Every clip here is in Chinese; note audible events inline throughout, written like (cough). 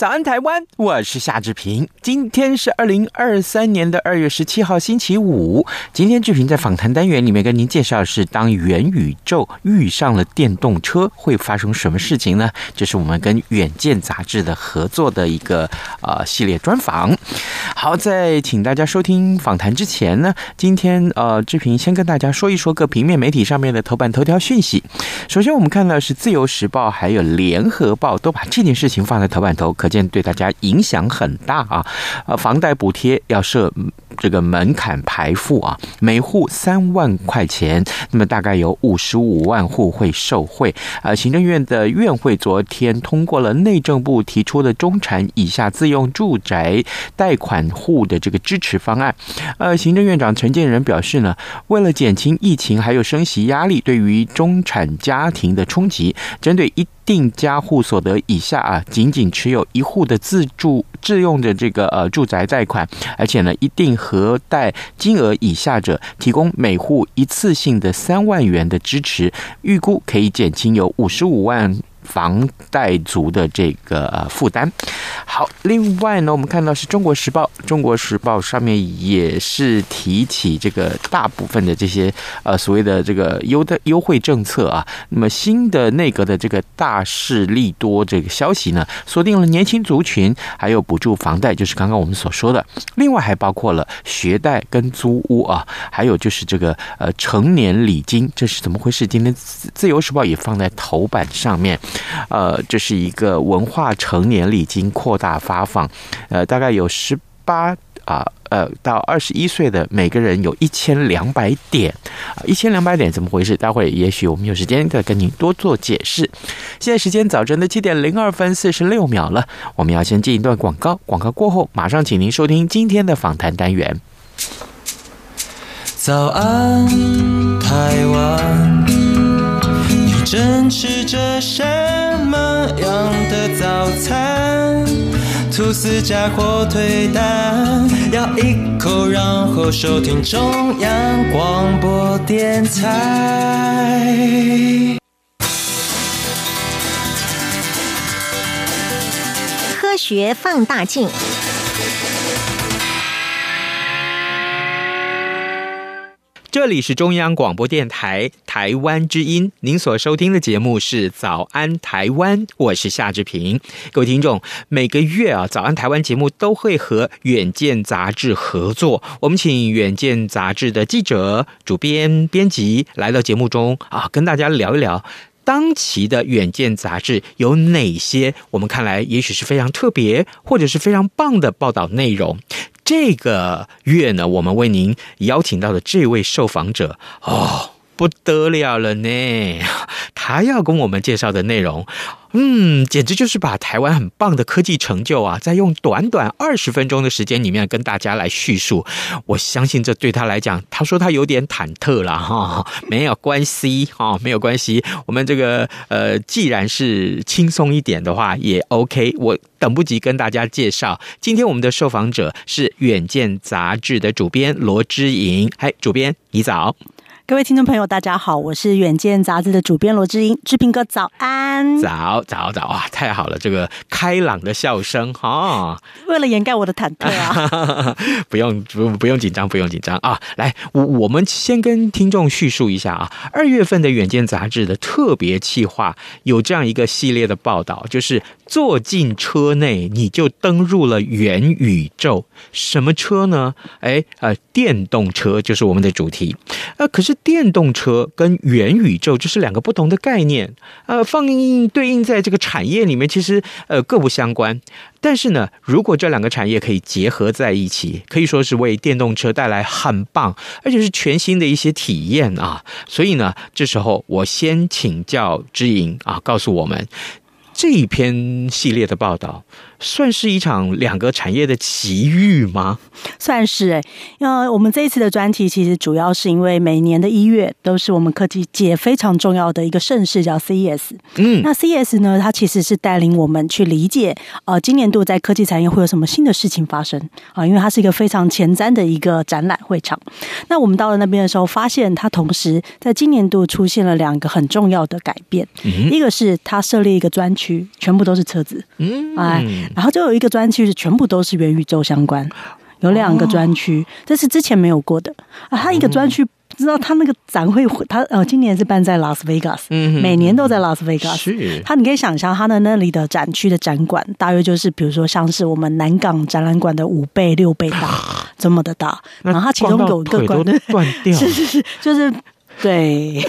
早安，台湾！我是夏志平。今天是二零二三年的二月十七号，星期五。今天志平在访谈单元里面跟您介绍的是，当元宇宙遇上了电动车，会发生什么事情呢？这是我们跟远见杂志的合作的一个呃系列专访。好，在请大家收听访谈之前呢，今天呃志平先跟大家说一说各平面媒体上面的头版头条讯息。首先，我们看到是《自由时报》还有《联合报》都把这件事情放在头版头，可见对大家影响很大啊！呃，房贷补贴要设这个门槛排付啊，每户三万块钱，那么大概有五十五万户会受惠。呃，行政院的院会昨天通过了内政部提出的中产以下自用住宅贷款户的这个支持方案。呃，行政院长陈建仁表示呢，为了减轻疫情还有升息压力对于中产家庭的冲击，针对一定家户所得以下啊，仅仅持有一户的自住自用的这个呃住宅贷款，而且呢，一定核贷金额以下者，提供每户一次性的三万元的支持，预估可以减轻有五十五万。房贷族的这个负担。好，另外呢，我们看到是中国时报，中国时报上面也是提起这个大部分的这些呃所谓的这个优的优惠政策啊。那么新的内阁的这个大势利多这个消息呢，锁定了年轻族群，还有补助房贷，就是刚刚我们所说的。另外还包括了学贷跟租屋啊，还有就是这个呃成年礼金，这是怎么回事？今天自由时报也放在头版上面。呃，这是一个文化成年礼金扩大发放，呃，大概有十八啊，呃，到二十一岁的每个人有一千两百点，一千两百点怎么回事？待会也许我们有时间再跟您多做解释。现在时间早晨的七点零二分四十六秒了，我们要先进一段广告，广告过后马上请您收听今天的访谈单元。早安，台湾。正吃着什么样的早餐？吐司加火腿蛋，咬一口，然后收听中央广播电台。科学放大镜。这里是中央广播电台台湾之音，您所收听的节目是《早安台湾》，我是夏志平。各位听众，每个月啊，《早安台湾》节目都会和《远见》杂志合作，我们请《远见》杂志的记者、主编、编辑来到节目中啊，跟大家聊一聊当期的《远见》杂志有哪些我们看来也许是非常特别或者是非常棒的报道内容。这个月呢，我们为您邀请到的这位受访者哦，不得了了呢，他要跟我们介绍的内容。嗯，简直就是把台湾很棒的科技成就啊，在用短短二十分钟的时间里面跟大家来叙述。我相信这对他来讲，他说他有点忐忑了哈，没有关系哈，没有关系。我们这个呃，既然是轻松一点的话，也 OK。我等不及跟大家介绍，今天我们的受访者是《远见》杂志的主编罗之莹。嗨，主编，你早。各位听众朋友，大家好，我是远见杂志的主编罗志英，志平哥早安，早早早啊，太好了，这个开朗的笑声哈，哦、为了掩盖我的忐忑啊，(laughs) 不用不不用紧张，不用紧张啊，来，我我们先跟听众叙述一下啊，二月份的远见杂志的特别企划有这样一个系列的报道，就是。坐进车内，你就登入了元宇宙。什么车呢？哎，呃，电动车就是我们的主题。呃，可是电动车跟元宇宙这是两个不同的概念。呃，放映对应在这个产业里面，其实呃各不相关。但是呢，如果这两个产业可以结合在一起，可以说是为电动车带来很棒，而且是全新的一些体验啊。所以呢，这时候我先请教知莹啊，告诉我们这一篇系列的报道。算是一场两个产业的奇遇吗？算是哎，因为我们这一次的专题其实主要是因为每年的一月都是我们科技界非常重要的一个盛事，叫 CES。嗯，那 CES 呢，它其实是带领我们去理解，呃，今年度在科技产业会有什么新的事情发生啊？因为它是一个非常前瞻的一个展览会场。那我们到了那边的时候，发现它同时在今年度出现了两个很重要的改变。嗯，一个是它设立一个专区，全部都是车子。嗯，哎。然后就有一个专区是全部都是元宇宙相关，有两个专区，这是之前没有过的啊。他一个专区，不知道他那个展会，他呃，今年是办在拉斯维加斯，嗯，每年都在拉斯维加斯。是，他你可以想象他的那里的展区的展馆，大约就是比如说像是我们南港展览馆的五倍六倍大 (laughs) 这么的大。然后它其中有一个馆断掉，(laughs) 是是是，就是。(laughs) 对，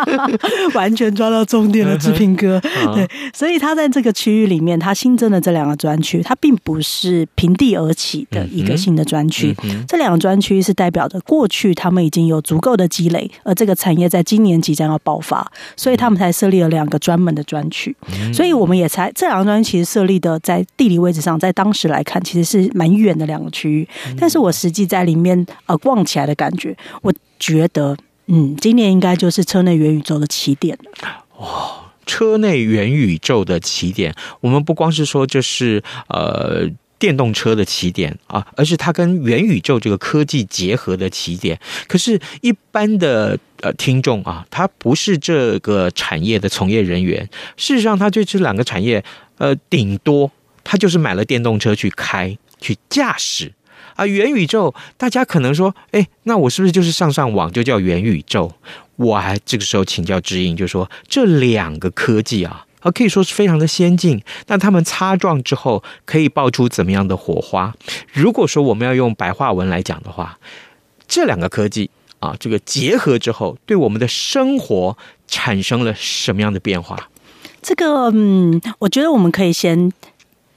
(laughs) 完全抓到重点了，志平哥。对，所以他在这个区域里面，他新增的这两个专区，它并不是平地而起的一个新的专区。这两个专区是代表着过去他们已经有足够的积累，而这个产业在今年即将要爆发，所以他们才设立了两个专门的专区。所以我们也才这两个专区其实设立的在地理位置上，在当时来看，其实是蛮远的两个区域。但是我实际在里面呃逛起来的感觉，我觉得。嗯，今年应该就是车内元宇宙的起点了。哦，车内元宇宙的起点，我们不光是说这是呃电动车的起点啊，而是它跟元宇宙这个科技结合的起点。可是，一般的呃听众啊，他不是这个产业的从业人员，事实上，他对这两个产业，呃，顶多他就是买了电动车去开去驾驶。啊，元宇宙，大家可能说，哎，那我是不是就是上上网就叫元宇宙？我还这个时候请教知音，就说这两个科技啊，啊，可以说是非常的先进。那他们擦撞之后，可以爆出怎么样的火花？如果说我们要用白话文来讲的话，这两个科技啊，这个结合之后，对我们的生活产生了什么样的变化？这个，嗯，我觉得我们可以先。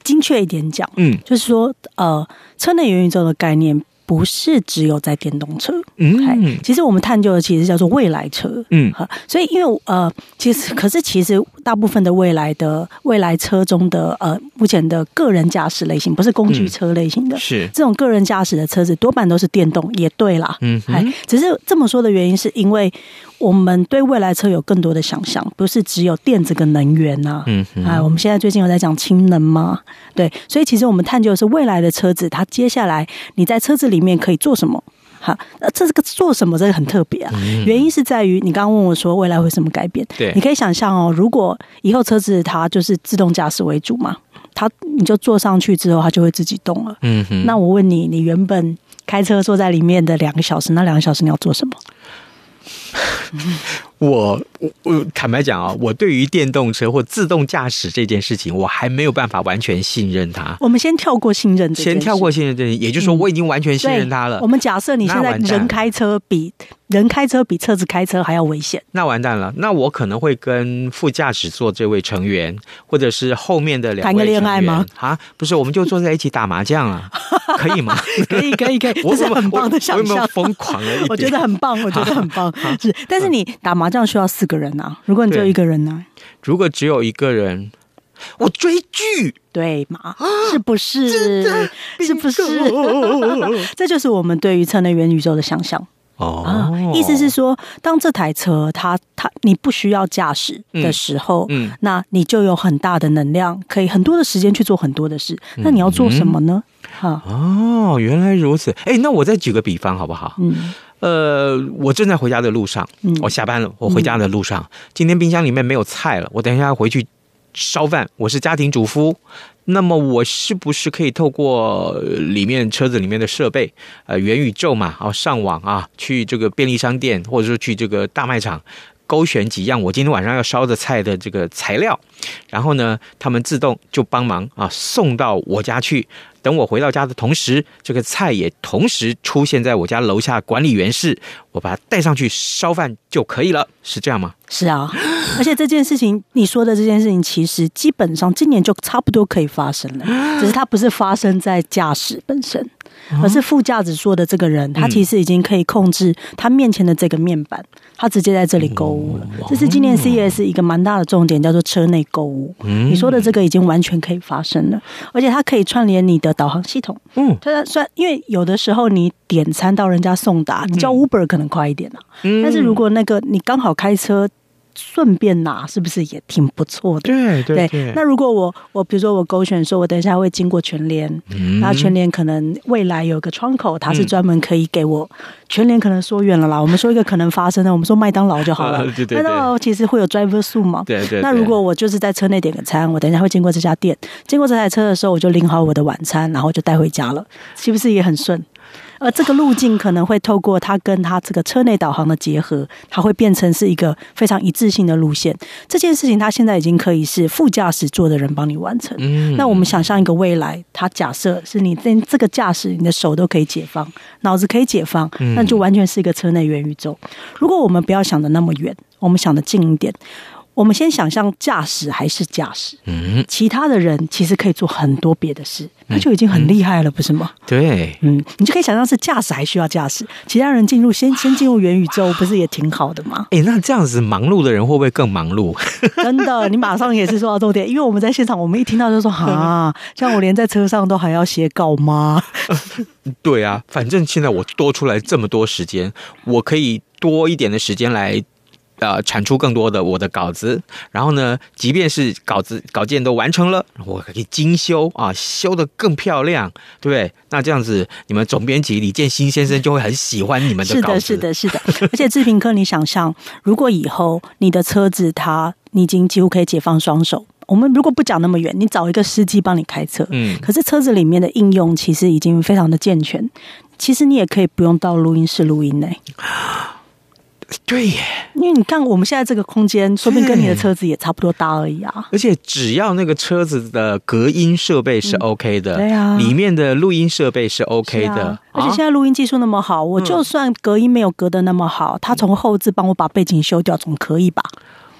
精确一点讲，嗯，就是说，呃，车内元宇宙的概念不是只有在电动车，嗯，其实我们探究的其实叫做未来车，嗯，哈，所以因为呃，其实可是其实大部分的未来的未来车中的呃，目前的个人驾驶类型不是工具车类型的，是。这种个人驾驶的车子多半都是电动，也对啦，嗯，哎，只是这么说的原因是因为。我们对未来车有更多的想象，不是只有电这个能源呐、啊。嗯，哎，我们现在最近有在讲氢能吗？对，所以其实我们探究的是未来的车子，它接下来你在车子里面可以做什么？哈，那这个做什么这个很特别啊。原因是在于你刚刚问我说未来会什么改变？对，你可以想象哦，如果以后车子它就是自动驾驶为主嘛，它你就坐上去之后它就会自己动了。嗯哼，那我问你，你原本开车坐在里面的两个小时，那两个小时你要做什么？我我我坦白讲啊，我对于电动车或自动驾驶这件事情，我还没有办法完全信任它。我们先跳过信任，先跳过信任这，也就是说，我已经完全信任它了。我们假设你现在人开车比人开车比车子开车还要危险，那完蛋了。那我可能会跟副驾驶座这位成员，或者是后面的两位谈个恋爱吗？啊，不是，我们就坐在一起打麻将啊，可以吗？可以，可以，可以，这是很棒的想象。疯狂了一点，我觉得很棒，我觉得很棒。是，但是你打麻将需要四个人啊，如果你只有一个人呢？如果只有一个人，我追剧，对吗？是不是？是不是？(laughs) 这就是我们对于车内元宇宙的想象。哦、啊，意思是说，当这台车它它你不需要驾驶的时候，嗯，嗯，那你就有很大的能量，可以很多的时间去做很多的事。那你要做什么呢？哈、嗯，哦，原来如此。哎，那我再举个比方好不好？嗯，呃，我正在回家的路上，嗯，我下班了，我回家的路上，嗯、今天冰箱里面没有菜了，我等一下回去烧饭。我是家庭主妇。那么我是不是可以透过里面车子里面的设备，呃，元宇宙嘛，啊，上网啊，去这个便利商店或者说去这个大卖场，勾选几样我今天晚上要烧的菜的这个材料，然后呢，他们自动就帮忙啊送到我家去。等我回到家的同时，这个菜也同时出现在我家楼下管理员室，我把它带上去烧饭就可以了，是这样吗？是啊，而且这件事情你说的这件事情，其实基本上今年就差不多可以发生了，只是它不是发生在驾驶本身。而是副驾驶座的这个人，他其实已经可以控制他面前的这个面板，他直接在这里购物了。这是今年 CES 一个蛮大的重点，叫做车内购物。你说的这个已经完全可以发生了，而且它可以串联你的导航系统。嗯，它算因为有的时候你点餐到人家送达，你叫 Uber 可能快一点啊。但是如果那个你刚好开车。顺便拿是不是也挺不错的？对对对，对。那如果我我比如说我勾选说，我等一下会经过全联，嗯，那全联可能未来有个窗口，它是专门可以给我全联可能说远了啦，(laughs) 我们说一个可能发生的，我们说麦当劳就好了。麦当劳其实会有 driver 数嘛？对对，对。那如果我就是在车内点个餐，我等一下会经过这家店，经过这台车的时候，我就领好我的晚餐，然后就带回家了，是不是也很顺？而这个路径可能会透过它跟它这个车内导航的结合，它会变成是一个非常一致性的路线。这件事情它现在已经可以是副驾驶座的人帮你完成。嗯，那我们想象一个未来，它假设是你连这个驾驶，你的手都可以解放，脑子可以解放，那就完全是一个车内元宇宙。如果我们不要想的那么远，我们想的近一点。我们先想象驾驶还是驾驶，嗯，其他的人其实可以做很多别的事，那就已经很厉害了，不是吗？对，嗯，你就可以想象是驾驶还需要驾驶，其他人进入先先进入元宇宙，不是也挺好的吗？哎，那这样子忙碌的人会不会更忙碌？(laughs) 真的，你马上也是说到重点，因为我们在现场，我们一听到就说 (laughs) 啊，像我连在车上都还要写稿吗？(laughs) 对啊，反正现在我多出来这么多时间，我可以多一点的时间来。呃，产出更多的我的稿子，然后呢，即便是稿子稿件都完成了，我可以精修啊，修的更漂亮，对不对？那这样子，你们总编辑李建新先生就会很喜欢你们的稿子。是的，是的，是的。而且志平哥，你想象，如果以后你的车子它你已经几乎可以解放双手，我们如果不讲那么远，你找一个司机帮你开车，嗯，可是车子里面的应用其实已经非常的健全，其实你也可以不用到录音室录音呢。(laughs) 对耶，因为你看我们现在这个空间，说不定跟你的车子也差不多大而已啊。而且只要那个车子的隔音设备是 OK 的，嗯、对啊，里面的录音设备是 OK 的，啊、而且现在录音技术那么好，我就算隔音没有隔得那么好，他从后置帮我把背景修掉，总可以吧？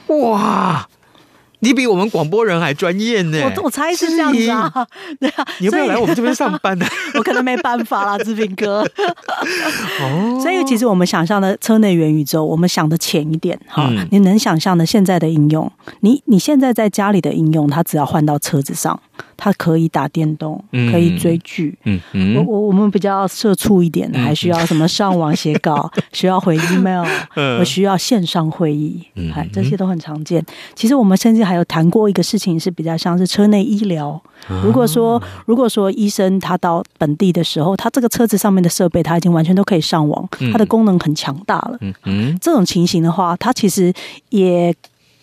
哇！你比我们广播人还专业呢，我我猜是这样子啊，(laughs) 对啊，你要不要来我们这边上班呢？(laughs) 我可能没办法啦，志平哥。(laughs) 哦，所以其实我们想象的车内元宇宙，我们想的浅一点哈，嗯、你能想象的现在的应用，你你现在在家里的应用，它只要换到车子上。它可以打电动，可以追剧。嗯嗯，我我我们比较社畜一点，还需要什么上网写稿，(laughs) 需要回 email，我需要线上会议，哎，这些都很常见。其实我们甚至还有谈过一个事情，是比较像是车内医疗。如果说如果说医生他到本地的时候，他这个车子上面的设备他已经完全都可以上网，它的功能很强大了。嗯嗯，这种情形的话，它其实也。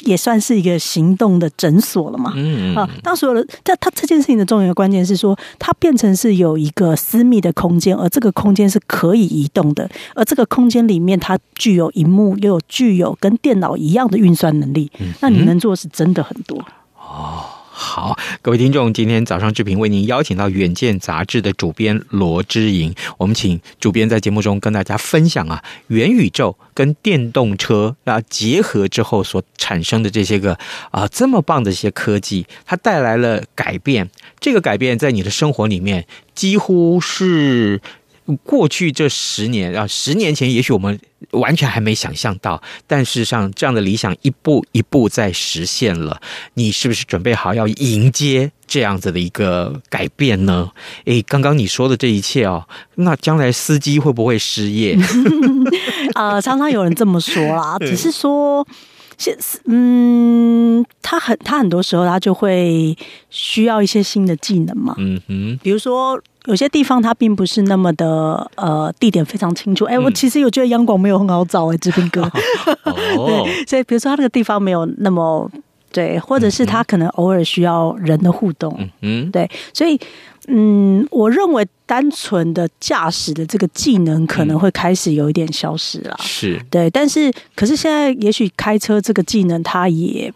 也算是一个行动的诊所了嘛？嗯，嗯啊，当所有的但它这件事情的重要关键是说，它变成是有一个私密的空间，而这个空间是可以移动的，而这个空间里面它具有荧幕，又有具有跟电脑一样的运算能力。嗯，那你能做的是真的很多哦。好，各位听众，今天早上志平为您邀请到《远见》杂志的主编罗之莹，我们请主编在节目中跟大家分享啊，元宇宙跟电动车啊结合之后所产生的这些个啊这么棒的一些科技，它带来了改变。这个改变在你的生活里面几乎是。过去这十年啊，十年前也许我们完全还没想象到，但事实上这样的理想一步一步在实现了。你是不是准备好要迎接这样子的一个改变呢？诶，刚刚你说的这一切哦，那将来司机会不会失业？(laughs) 呃，常常有人这么说啦，(laughs) 只是说，现嗯，他很他很多时候他就会需要一些新的技能嘛，嗯哼，比如说。有些地方它并不是那么的呃地点非常清楚，哎、欸，我其实有觉得央广没有很好找哎、欸，志斌哥，(laughs) (laughs) 对，所以比如说他那个地方没有那么对，或者是他可能偶尔需要人的互动，嗯嗯，对，所以嗯，我认为单纯的驾驶的这个技能可能会开始有一点消失了，是。对，但是可是现在也许开车这个技能它也。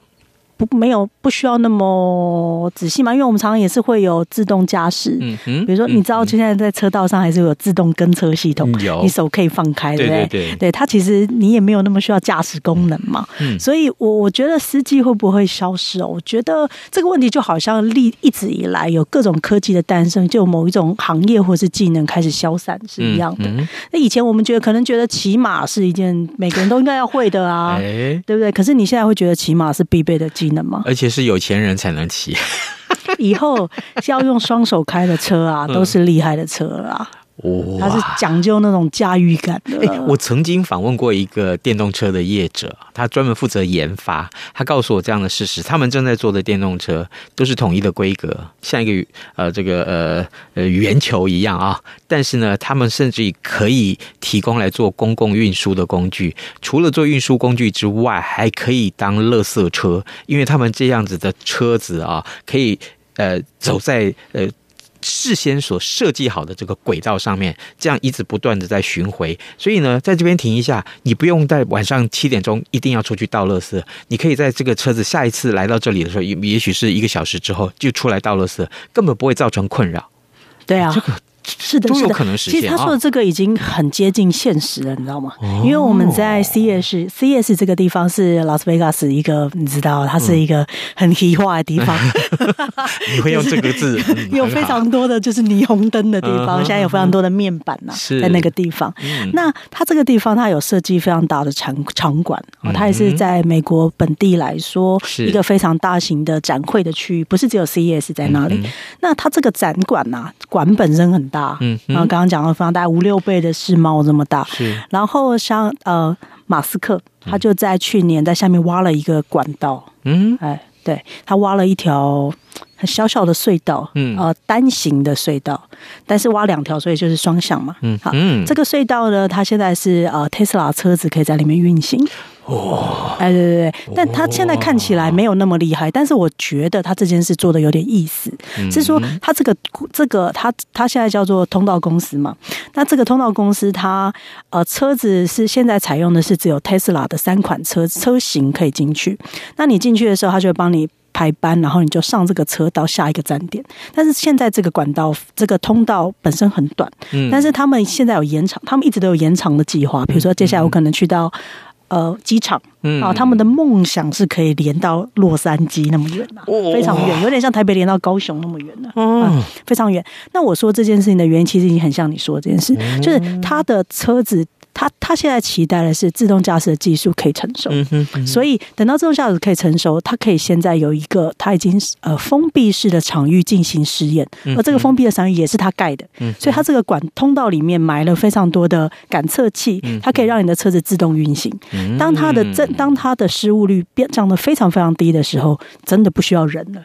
不没有不需要那么仔细嘛，因为我们常常也是会有自动驾驶，嗯嗯，比如说你知道现在在车道上还是有自动跟车系统，有你手可以放开，对不对？对，对，对，它其实你也没有那么需要驾驶功能嘛，嗯，所以我我觉得司机会不会消失哦？我觉得这个问题就好像历一直以来有各种科技的诞生，就有某一种行业或是技能开始消散是一样的。那、以前我们觉得可能觉得骑马是一件每个人都应该要会的啊，(laughs) 欸、对不对？可是你现在会觉得骑马是必备的技能。而且是有钱人才能骑，(laughs) 以后要用双手开的车啊，都是厉害的车啊。哦，他是讲究那种驾驭感的。欸，我曾经访问过一个电动车的业者，他专门负责研发。他告诉我这样的事实：他们正在做的电动车都是统一的规格，像一个呃这个呃呃圆球一样啊。但是呢，他们甚至可以提供来做公共运输的工具。除了做运输工具之外，还可以当垃圾车，因为他们这样子的车子啊，可以呃走在呃。事先所设计好的这个轨道上面，这样一直不断的在巡回，所以呢，在这边停一下，你不用在晚上七点钟一定要出去倒垃圾，你可以在这个车子下一次来到这里的时候，也也许是一个小时之后就出来倒垃圾，根本不会造成困扰。对啊，这个。是的，都有可能实现。其实他说的这个已经很接近现实了，你知道吗？因为我们在 CES，CES 这个地方是拉斯维加斯一个，你知道，它是一个很黑化的地方。(laughs) 你会用这个字？(laughs) 有非常多的就是霓虹灯的地方，现在有非常多的面板呐，在那个地方。那它这个地方，它有设计非常大的场场馆，它也是在美国本地来说一个非常大型的展会的区域，不是只有 CES 在那里。那它这个展馆呐，馆本身很大，嗯，然后刚刚讲了，放大五六倍的世贸这么大，是。然后像呃，马斯克他就在去年在下面挖了一个管道，嗯，哎，对，他挖了一条很小小的隧道，嗯，呃，单行的隧道，但是挖两条，所以就是双向嘛，嗯，好，这个隧道呢，它现在是呃，Tesla 车子可以在里面运行。哦，哎，对对对，但他现在看起来没有那么厉害，但是我觉得他这件事做的有点意思，是说他这个这个他他现在叫做通道公司嘛，那这个通道公司他呃车子是现在采用的是只有 Tesla 的三款车车型可以进去，那你进去的时候，他就会帮你排班，然后你就上这个车到下一个站点，但是现在这个管道这个通道本身很短，嗯，但是他们现在有延长，他们一直都有延长的计划，比如说接下来我可能去到。呃，机场啊，他们的梦想是可以连到洛杉矶那么远啊，非常远，有点像台北连到高雄那么远的，嗯，非常远。那我说这件事情的原因，其实已经很像你说的这件事，就是他的车子。他他现在期待的是自动驾驶的技术可以成熟，所以等到自动驾驶可以成熟，它可以现在有一个它已经呃封闭式的场域进行实验，而这个封闭的场域也是他盖的，所以它这个管通道里面埋了非常多的感测器，它可以让你的车子自动运行。当它的这当它的失误率变降得非常非常低的时候，真的不需要人了。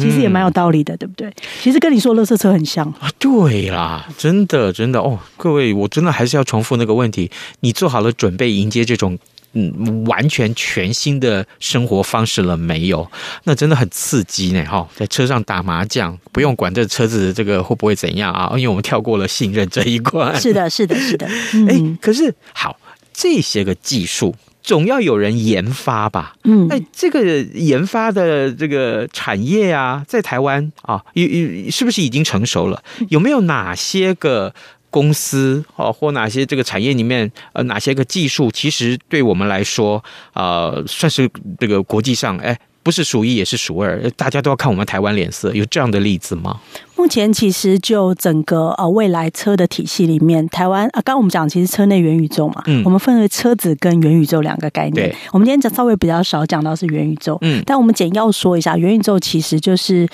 其实也蛮有道理的，对不对？其实跟你说垃圾车很像啊。对啦，真的真的哦，各位，我真的还是要重复那个问题：你做好了准备迎接这种嗯完全全新的生活方式了没有？那真的很刺激呢！哈，在车上打麻将，不用管这车子这个会不会怎样啊？因为我们跳过了信任这一关。是的，是的，是的。(laughs) 哎，可是好，这些个技术。总要有人研发吧？嗯，那，这个研发的这个产业啊，在台湾啊，有有是不是已经成熟了？有没有哪些个公司哦，或哪些这个产业里面呃，哪些个技术，其实对我们来说啊，呃，算是这个国际上哎。不是数一也是数二，大家都要看我们台湾脸色，有这样的例子吗？目前其实就整个呃未来车的体系里面，台湾啊，刚刚我们讲其实车内元宇宙嘛，嗯，我们分为车子跟元宇宙两个概念。我们今天讲稍微比较少讲到是元宇宙，嗯，但我们简要说一下，元宇宙其实就是。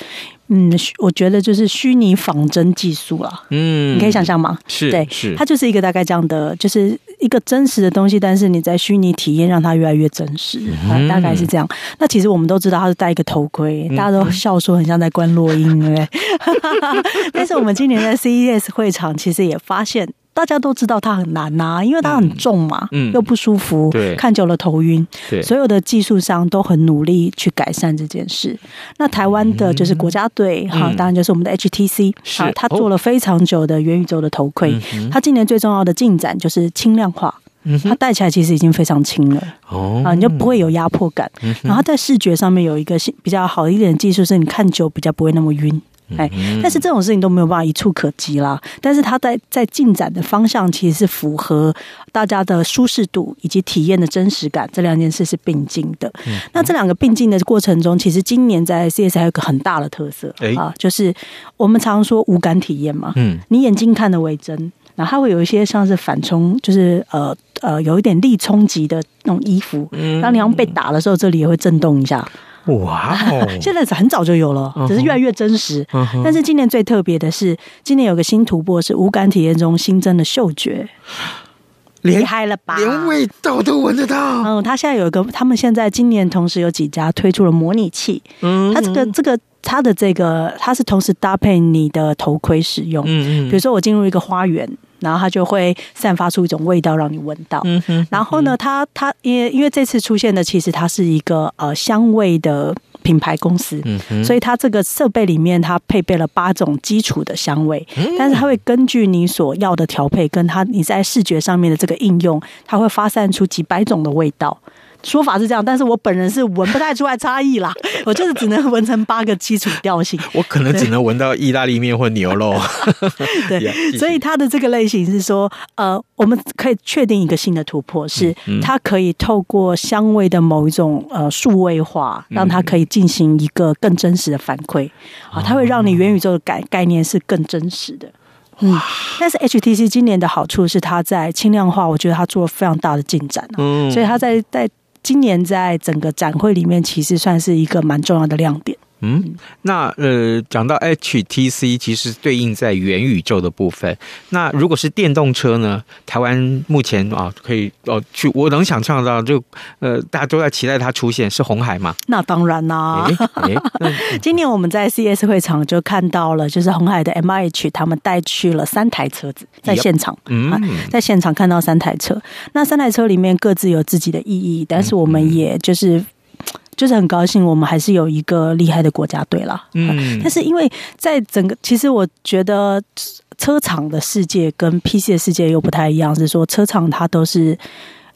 嗯，我觉得就是虚拟仿真技术了。嗯，你可以想象吗？是，对，是，它就是一个大概这样的，就是一个真实的东西，但是你在虚拟体验让它越来越真实，嗯、大概是这样。那其实我们都知道，它是戴一个头盔，大家都笑说很像在观落阴，对不对？(laughs) 但是我们今年在 CES 会场，其实也发现。大家都知道它很难呐、啊，因为它很重嘛，嗯，又不舒服，对，看久了头晕，对，所有的技术商都很努力去改善这件事。那台湾的就是国家队哈、嗯，当然就是我们的 HTC，啊，他做了非常久的元宇宙的头盔，他、哦、今年最重要的进展就是轻量化。它戴起来其实已经非常轻了哦，啊，你就不会有压迫感。然后在视觉上面有一个比较好一点的技术，是你看久比较不会那么晕。哎，但是这种事情都没有办法一触可及啦。但是它在在进展的方向其实是符合大家的舒适度以及体验的真实感，这两件事是并进的。那这两个并进的过程中，其实今年在 CES 还有一个很大的特色啊，就是我们常说无感体验嘛。嗯，你眼睛看的为真。然后它会有一些像是反冲，就是呃呃有一点力冲击的那种衣服，当你要被打的时候，这里也会震动一下。哇哦！(laughs) 现在很早就有了，只是越来越真实。但是今年最特别的是，今年有个新突破是无感体验中新增的嗅觉，厉害了吧？连味道都闻得到。嗯，他现在有一个，他们现在今年同时有几家推出了模拟器。嗯，它这个这个。它的这个，它是同时搭配你的头盔使用。嗯嗯。比如说，我进入一个花园，然后它就会散发出一种味道让你闻到。嗯哼。然后呢，它它因为因为这次出现的其实它是一个呃香味的品牌公司。嗯。所以它这个设备里面它配备了八种基础的香味，但是它会根据你所要的调配，跟它你在视觉上面的这个应用，它会发散出几百种的味道。说法是这样，但是我本人是闻不太出来差异啦。(laughs) 我就是只能闻成八个基础调性。我可能只能闻到意大利面或牛肉。(laughs) 对，所以它的这个类型是说，呃，我们可以确定一个新的突破，是它可以透过香味的某一种呃数位化，让它可以进行一个更真实的反馈啊，它会让你元宇宙的概概念是更真实的。嗯，但是 HTC 今年的好处是它在轻量化，我觉得它做了非常大的进展。嗯，所以它在在。今年在整个展会里面，其实算是一个蛮重要的亮点。嗯，那呃，讲到 HTC，其实对应在元宇宙的部分。那如果是电动车呢？台湾目前啊，可以哦去，我能想象到就呃，大家都在期待它出现，是红海吗？那当然啦。欸欸、(laughs) 今年我们在 CES 会场就看到了，就是红海的 MIH 他们带去了三台车子在现场。嗯、啊，在现场看到三台车，那三台车里面各自有自己的意义，但是我们也就是。就是很高兴，我们还是有一个厉害的国家队啦。嗯，但是因为在整个，其实我觉得车厂的世界跟 PC 的世界又不太一样，是说车厂它都是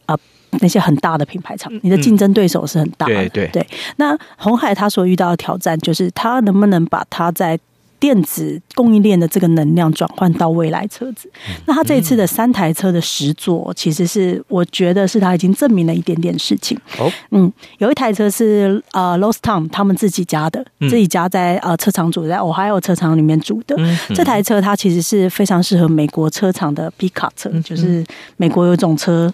呃那些很大的品牌厂，你的竞争对手是很大的。对对对。那红海他所遇到的挑战，就是他能不能把他在电子供应链的这个能量转换到未来车子，那他这一次的三台车的实作，其实是我觉得是他已经证明了一点点事情。哦，嗯，有一台车是呃 Lordstown 他们自己家的，自己家在呃车厂组，在 Ohio 车厂里面组的。这台车它其实是非常适合美国车厂的 Pickup 车，就是美国有种车。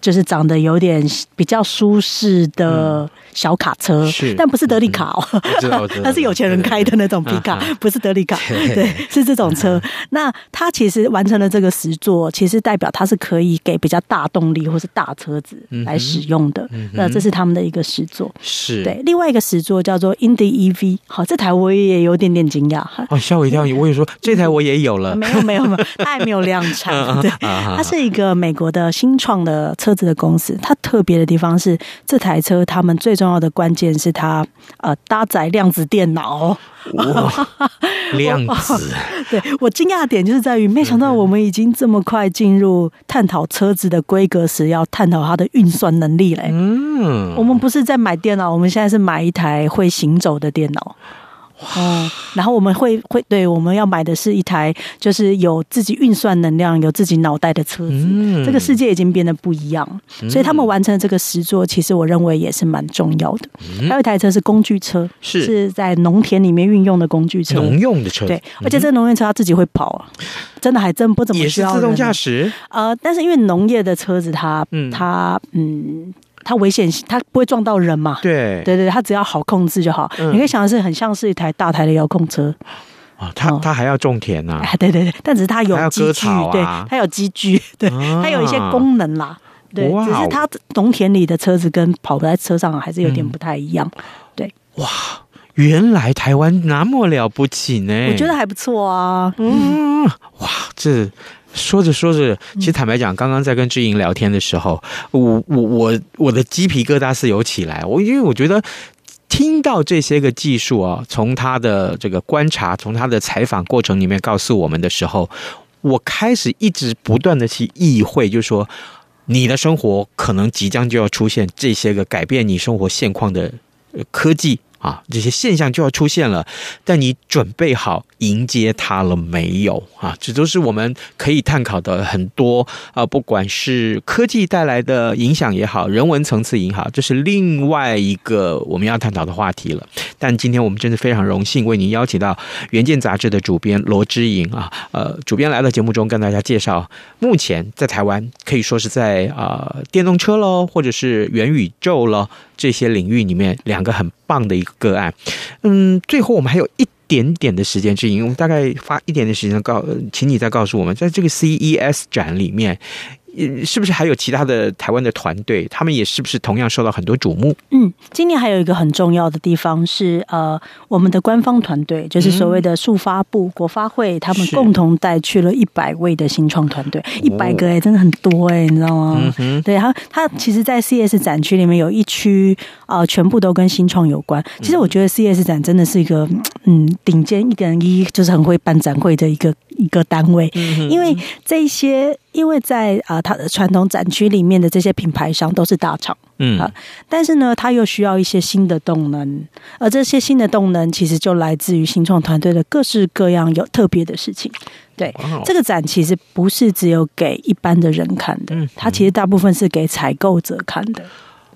就是长得有点比较舒适的小卡车，是，但不是德利卡哦，(laughs) 它是有钱人开的那种皮卡，(laughs) 不是德利卡，对，是这种车。那它其实完成了这个实作，其实代表它是可以给比较大动力或是大车子来使用的。那这是他们的一个实作，是对。另外一个实作叫做 Indy EV，好，这台我也有点点惊讶哈，哦，吓我一跳！(laughs) 我也说这台我也有了，没有没有没有，它还没有量产。对，它是一个美国的新创的车。子的公司，它特别的地方是这台车，他们最重要的关键是它呃搭载量子电脑。哇，(laughs) 量子！(laughs) 对，我惊讶的点就是在于，没想到我们已经这么快进入探讨车子的规格时，要探讨它的运算能力嘞。嗯，我们不是在买电脑，我们现在是买一台会行走的电脑。哦，然后我们会会对，我们要买的是一台就是有自己运算能量、有自己脑袋的车子。嗯，这个世界已经变得不一样，所以他们完成了这个实作，其实我认为也是蛮重要的。还有一台车是工具车，是是在农田里面运用的工具车，农用的车。对，而且这个农业车它自己会跑啊，真的还真不怎么需要自动驾驶。呃，但是因为农业的车子它，它它嗯。它危险性，它不会撞到人嘛？对对对，它只要好控制就好。嗯、你可以想的是，很像是一台大台的遥控车啊。它它还要种田呢、啊？对对对，但只是它有机具，啊、对，它有机具，对，啊、它有一些功能啦。对，只是它农田里的车子跟跑在车上还是有点不太一样。嗯、对，哇，原来台湾那么了不起呢？我觉得还不错啊。嗯，哇，这。说着说着，其实坦白讲，刚刚在跟志莹聊天的时候，我我我我的鸡皮疙瘩是有起来。我因为我觉得听到这些个技术啊，从他的这个观察，从他的采访过程里面告诉我们的时候，我开始一直不断的去意会，就是说你的生活可能即将就要出现这些个改变你生活现况的科技。啊，这些现象就要出现了，但你准备好迎接它了没有？啊，这都是我们可以探讨的很多啊，不管是科技带来的影响也好，人文层次也好，这是另外一个我们要探讨的话题了。但今天我们真的非常荣幸为您邀请到《原件》杂志的主编罗之莹啊，呃，主编来到节目中跟大家介绍，目前在台湾可以说是在啊、电动车喽，或者是元宇宙了。这些领域里面，两个很棒的一个个案。嗯，最后我们还有一点点的时间，之前我们大概花一点点时间告，请你再告诉我们，在这个 CES 展里面。是不是还有其他的台湾的团队？他们也是不是同样受到很多瞩目？嗯，今年还有一个很重要的地方是，呃，我们的官方团队，就是所谓的数发部、国发会，他们共同带去了一百位的新创团队，一百个哎、欸，真的很多哎、欸，你知道吗？对，他他其实，在 CES 展区里面有一区啊、呃，全部都跟新创有关。其实我觉得 CES 展真的是一个嗯，顶尖一个人一就是很会办展会的一个一个单位，因为这些。因为在啊，它的传统展区里面的这些品牌商都是大厂，嗯啊，但是呢，它又需要一些新的动能，而这些新的动能其实就来自于新创团队的各式各样有特别的事情。对，这个展其实不是只有给一般的人看的，它其实大部分是给采购者看的。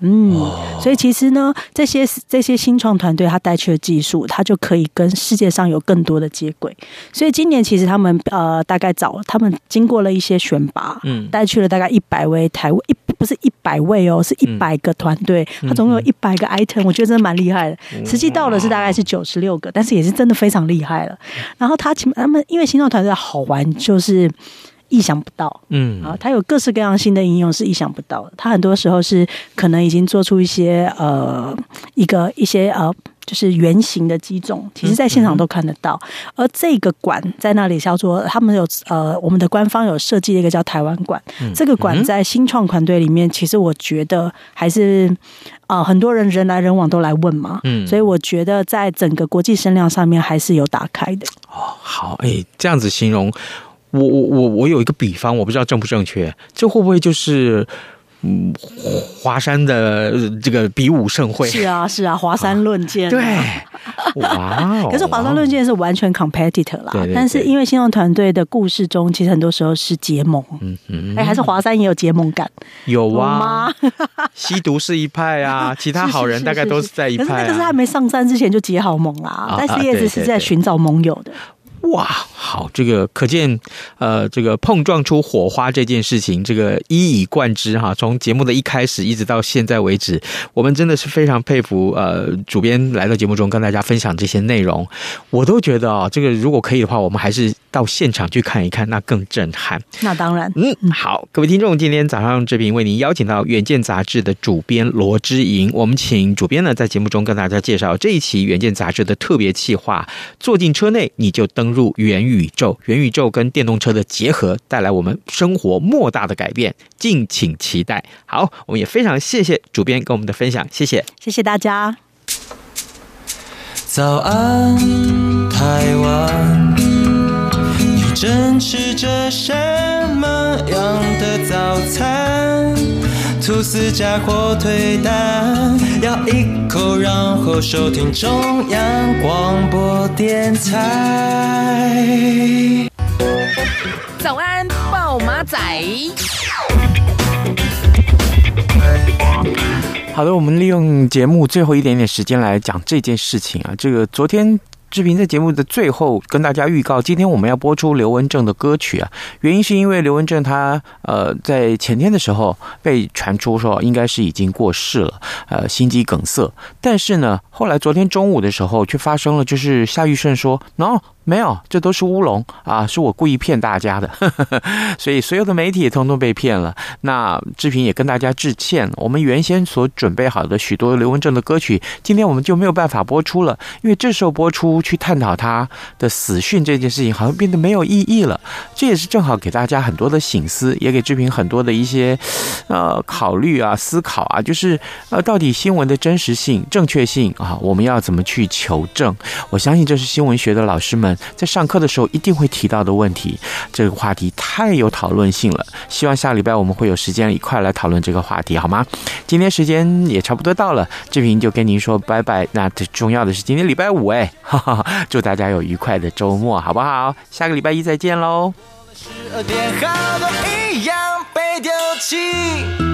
嗯，所以其实呢，这些这些新创团队他带去的技术，他就可以跟世界上有更多的接轨。所以今年其实他们呃大概找他们经过了一些选拔，嗯，带去了大概一百位台湾一不是一百位哦，是一百个团队，他总共有一百个 item，我觉得真的蛮厉害的。实际到的是大概是九十六个，但是也是真的非常厉害了。然后他他们因为新创团队好玩，就是。意想不到，嗯啊，它有各式各样新的应用是意想不到的。它很多时候是可能已经做出一些呃一个一些呃就是圆形的机种，其实在现场都看得到。而这个馆在那里叫做他们有呃我们的官方有设计了一个叫台湾馆，这个馆在新创团队里面，其实我觉得还是啊、呃、很多人人来人往都来问嘛，嗯，所以我觉得在整个国际声量上面还是有打开的。哦，好，哎、欸，这样子形容。我我我我有一个比方，我不知道正不正确，这会不会就是嗯华山的这个比武盛会？是啊是啊，华山论剑、啊。对，哇、哦！(laughs) 可是华山论剑是完全 competitor 啦，对对对，但是因为新动团队的故事中，其实很多时候是结盟。嗯嗯，哎，还是华山也有结盟感？有啊，(laughs) 吸毒是一派啊，(laughs) 其他好人大概都是在一派、啊。可是那个是还没上山之前就结好盟啊，但是叶子是在寻找盟友的。哇，好，这个可见，呃，这个碰撞出火花这件事情，这个一以贯之哈。从节目的一开始一直到现在为止，我们真的是非常佩服呃，主编来到节目中跟大家分享这些内容，我都觉得啊、哦，这个如果可以的话，我们还是到现场去看一看，那更震撼。那当然，嗯，好，各位听众，今天早上这边为您邀请到《远见》杂志的主编罗之莹，我们请主编呢在节目中跟大家介绍这一期《远见》杂志的特别企划，坐进车内你就登入元宇宙，元宇宙跟电动车的结合，带来我们生活莫大的改变，敬请期待。好，我们也非常谢谢主编跟我们的分享，谢谢，谢谢大家。早安，台湾，你正吃着什么样的早餐？吐司加火腿蛋，咬一口，然后收听中央广播电台。早安，暴马仔。好的，我们利用节目最后一点点时间来讲这件事情啊，这个昨天。志平在节目的最后跟大家预告，今天我们要播出刘文正的歌曲啊，原因是因为刘文正他呃在前天的时候被传出说应该是已经过世了，呃心肌梗塞，但是呢后来昨天中午的时候却发生了，就是夏玉顺说，喏、no, 没有，这都是乌龙啊！是我故意骗大家的，(laughs) 所以所有的媒体也通通被骗了。那志平也跟大家致歉，我们原先所准备好的许多刘文正的歌曲，今天我们就没有办法播出了，因为这时候播出去探讨他的死讯这件事情，好像变得没有意义了。这也是正好给大家很多的醒思，也给志平很多的一些呃考虑啊、思考啊，就是呃，到底新闻的真实性、正确性啊，我们要怎么去求证？我相信这是新闻学的老师们。在上课的时候一定会提到的问题，这个话题太有讨论性了。希望下礼拜我们会有时间一块来讨论这个话题，好吗？今天时间也差不多到了，志平就跟您说拜拜。那最重要的是今天礼拜五，哎，哈哈，祝大家有愉快的周末，好不好？下个礼拜一再见喽十二点后一样被丢弃。